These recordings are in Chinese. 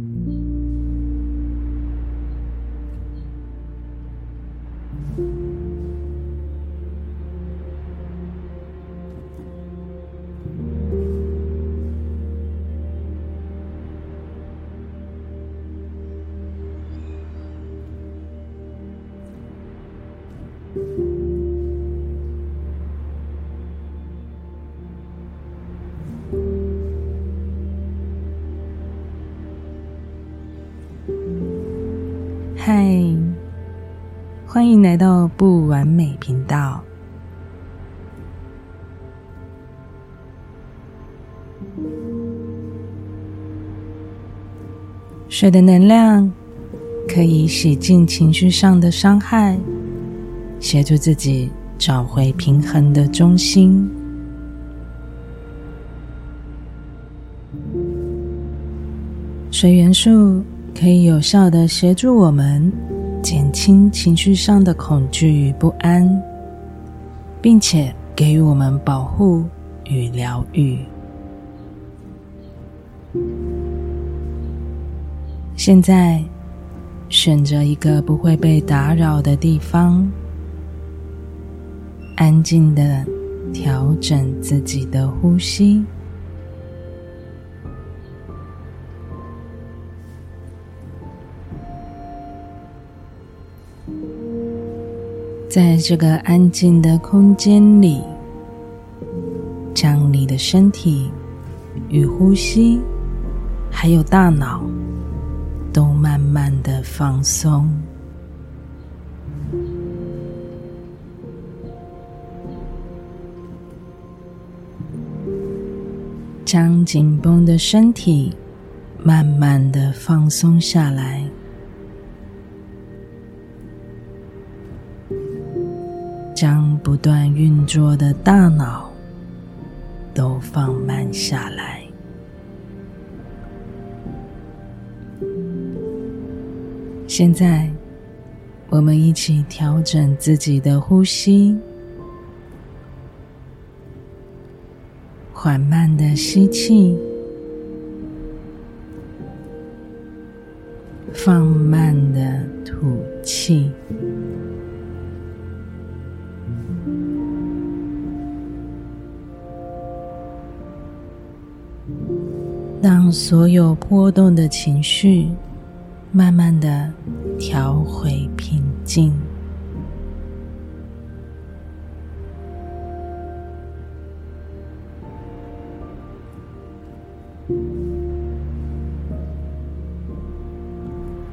Mm-hmm. 不完美频道。水的能量可以洗净情绪上的伤害，协助自己找回平衡的中心。水元素。可以有效地协助我们减轻情绪上的恐惧与不安，并且给予我们保护与疗愈。现在，选择一个不会被打扰的地方，安静的调整自己的呼吸。在这个安静的空间里，将你的身体与呼吸，还有大脑，都慢慢的放松，将紧绷的身体慢慢的放松下来。将不断运作的大脑都放慢下来。现在，我们一起调整自己的呼吸，缓慢的吸气，放慢的吐气。所有波动的情绪慢慢的调回平静。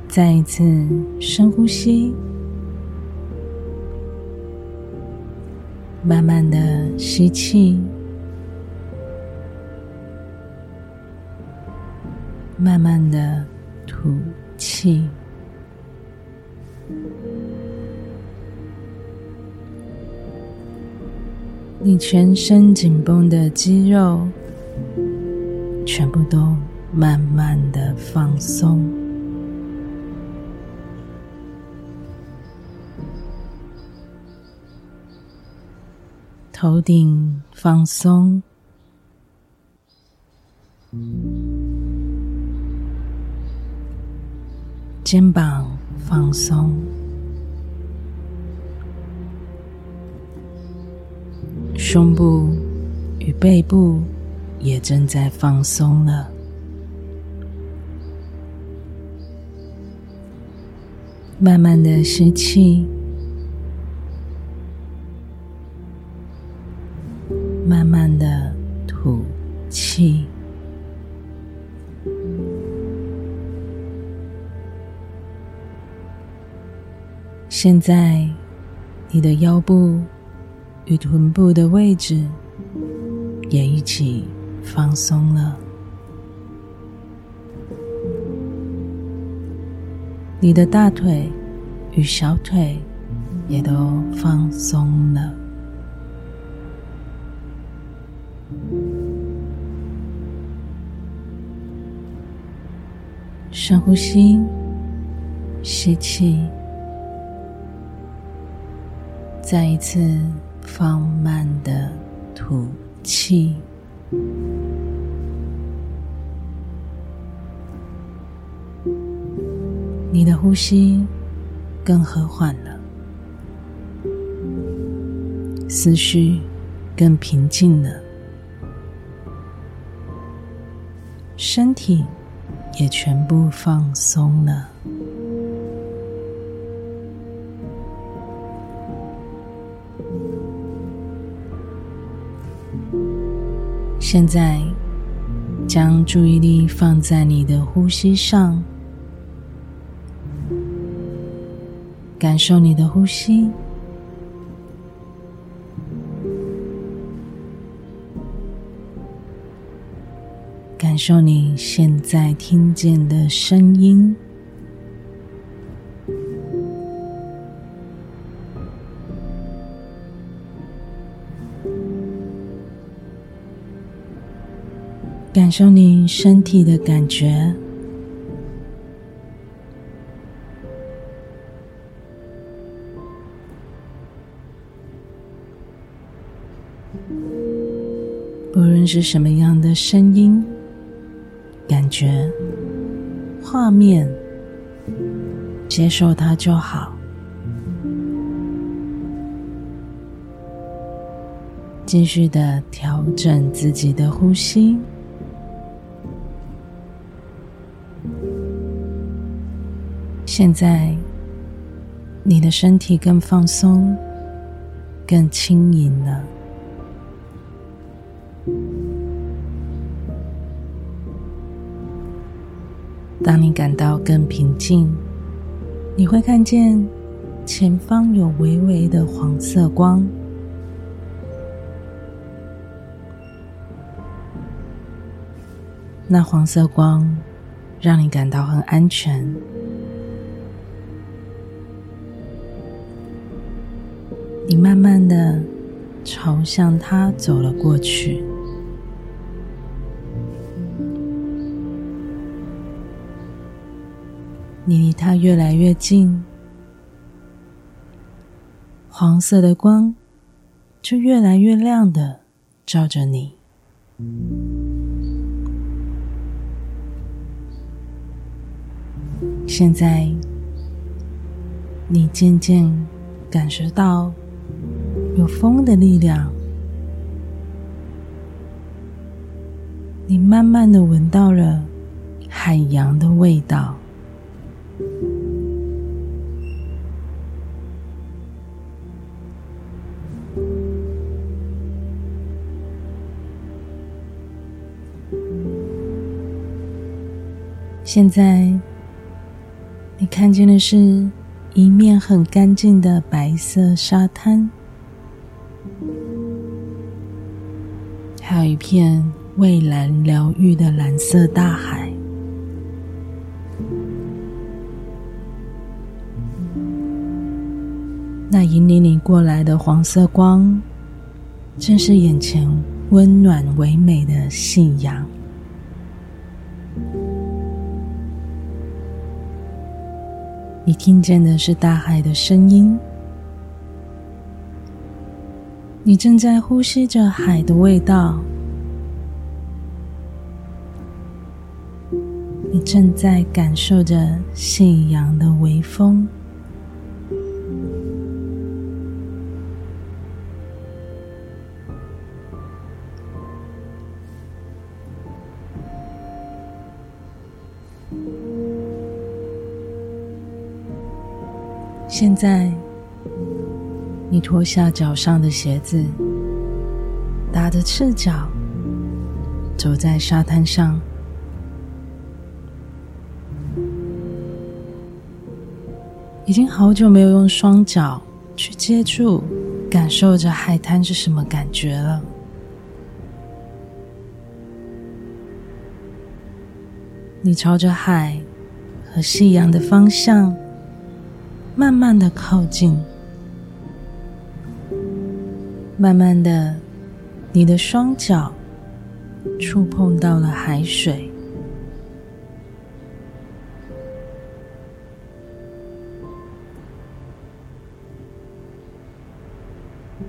再一次深呼吸，慢慢的吸气。慢慢的吐气，你全身紧绷的肌肉全部都慢慢的放松，头顶放松。肩膀放松，胸部与背部也正在放松了。慢慢的吸气，现在，你的腰部与臀部的位置也一起放松了，你的大腿与小腿也都放松了。深呼吸，吸气。再一次放慢的吐气，你的呼吸更和缓了，思绪更平静了，身体也全部放松了。现在，将注意力放在你的呼吸上，感受你的呼吸，感受你现在听见的声音。感受你身体的感觉，无论是什么样的声音、感觉、画面，接受它就好。继续的调整自己的呼吸。现在，你的身体更放松、更轻盈了。当你感到更平静，你会看见前方有微微的黄色光。那黄色光让你感到很安全。你慢慢的朝向他走了过去，你离他越来越近，黄色的光就越来越亮的照着你。现在，你渐渐感受到。有风的力量，你慢慢的闻到了海洋的味道。现在，你看见的是一面很干净的白色沙滩。一片蔚蓝疗愈的蓝色大海，那引领你过来的黄色光，正是眼前温暖唯美的信仰。你听见的是大海的声音。你正在呼吸着海的味道，你正在感受着夕阳的微风。现在。你脱下脚上的鞋子，打着赤脚，走在沙滩上。已经好久没有用双脚去接触、感受着海滩是什么感觉了。你朝着海和夕阳的方向，慢慢的靠近。慢慢的，你的双脚触碰到了海水，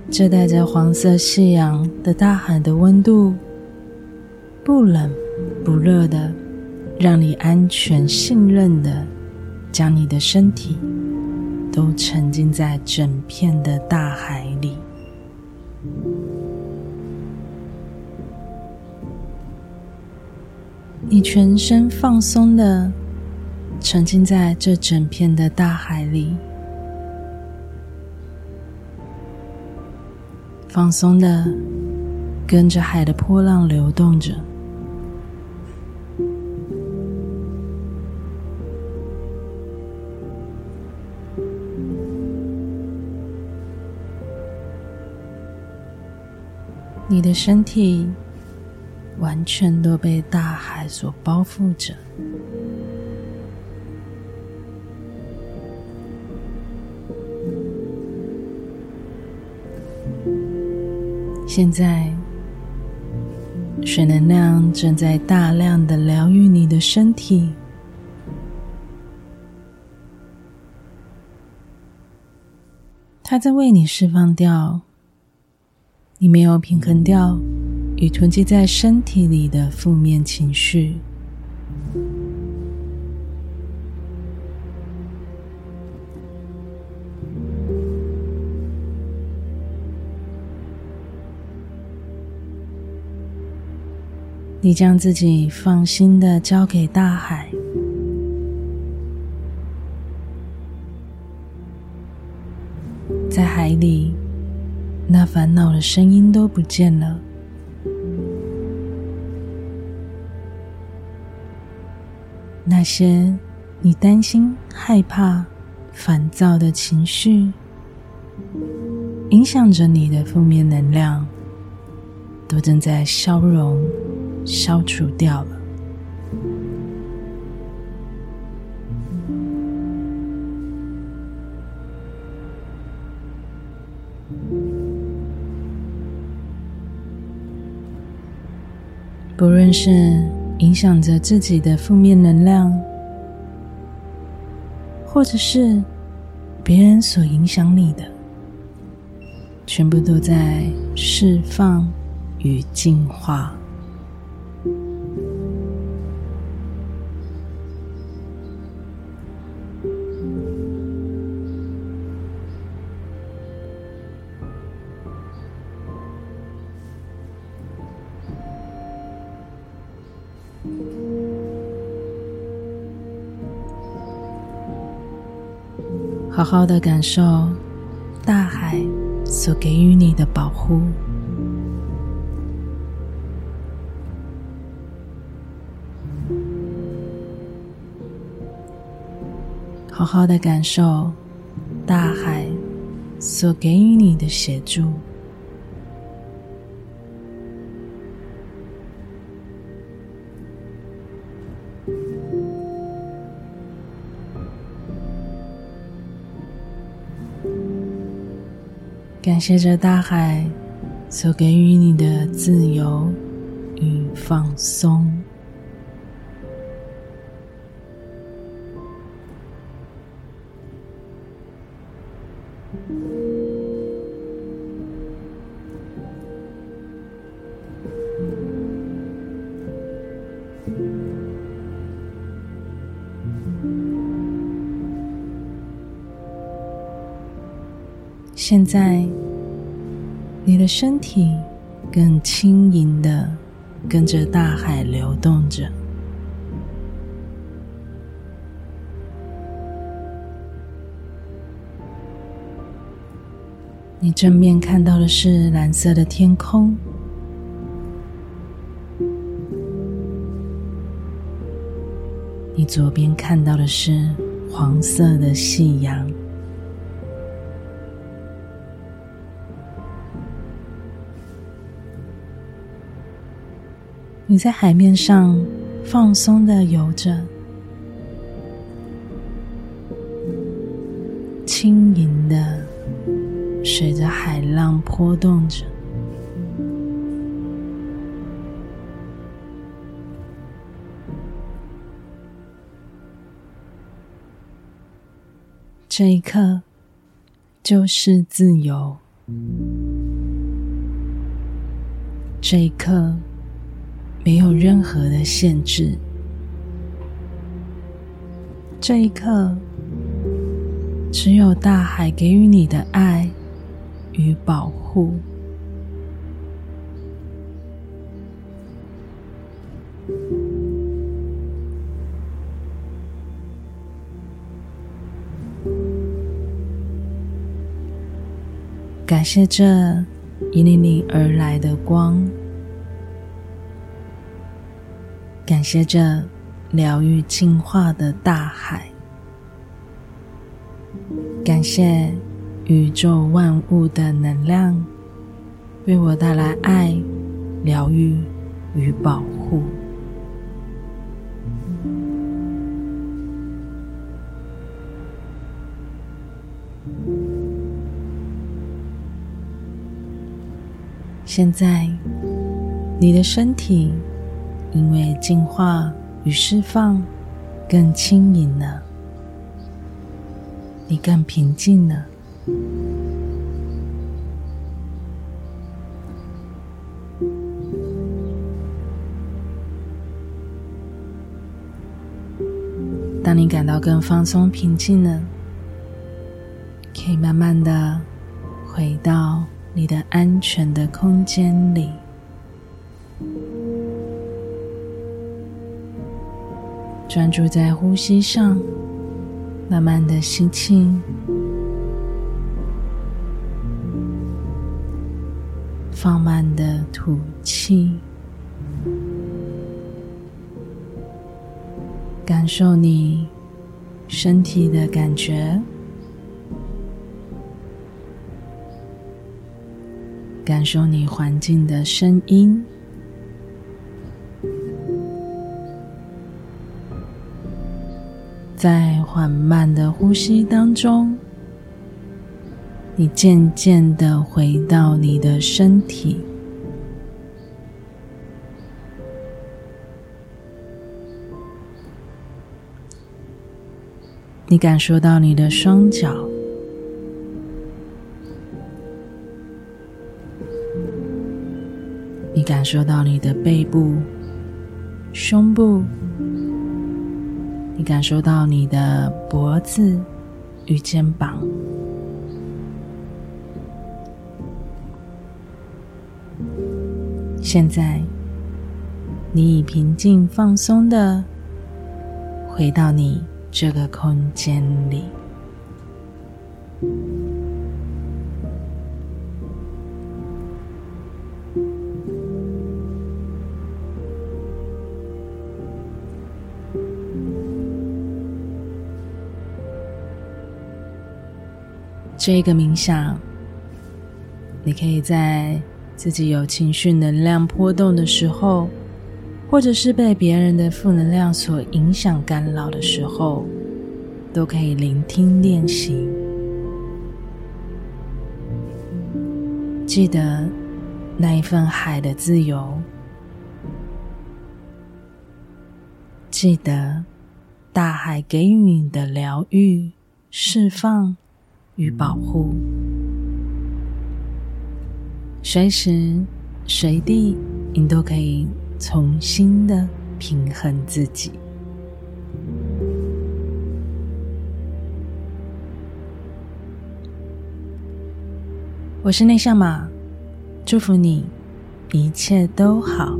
这带着黄色夕阳的大海的温度，不冷不热的，让你安全信任的将你的身体都沉浸在整片的大海里。你全身放松的沉浸在这整片的大海里，放松的跟着海的波浪流动着。你的身体。完全都被大海所包覆着。现在，水能量正在大量的疗愈你的身体，它在为你释放掉你没有平衡掉。与囤积在身体里的负面情绪，你将自己放心的交给大海，在海里，那烦恼的声音都不见了。那些你担心、害怕、烦躁的情绪，影响着你的负面能量，都正在消融、消除掉了。不论是。影响着自己的负面能量，或者是别人所影响你的，全部都在释放与净化。好好的感受大海所给予你的保护，好好的感受大海所给予你的协助。感谢着大海所给予你的自由与放松。现在，你的身体更轻盈的跟着大海流动着。你正面看到的是蓝色的天空，你左边看到的是黄色的夕阳。你在海面上放松的游着，轻盈的随着海浪波动着。这一刻就是自由，这一刻。没有任何的限制，这一刻，只有大海给予你的爱与保护。感谢这引领你而来的光，感谢这疗愈净化的大海，感谢宇宙万物的能量为我带来爱、疗愈与保护。现在，你的身体因为净化与释放更轻盈了，你更平静了。当你感到更放松、平静了，可以慢慢的回到。你的安全的空间里，专注在呼吸上，慢慢的吸气，放慢的吐气，感受你身体的感觉。感受你环境的声音，在缓慢的呼吸当中，你渐渐的回到你的身体，你感受到你的双脚。你感受到你的背部、胸部，你感受到你的脖子与肩膀。现在，你已平静放松的回到你这个空间里。这个冥想，你可以在自己有情绪能量波动的时候，或者是被别人的负能量所影响干扰的时候，都可以聆听练习。记得那一份海的自由，记得大海给予你的疗愈、释放。与保护，随时随地，你都可以重新的平衡自己。我是内向马，祝福你一切都好。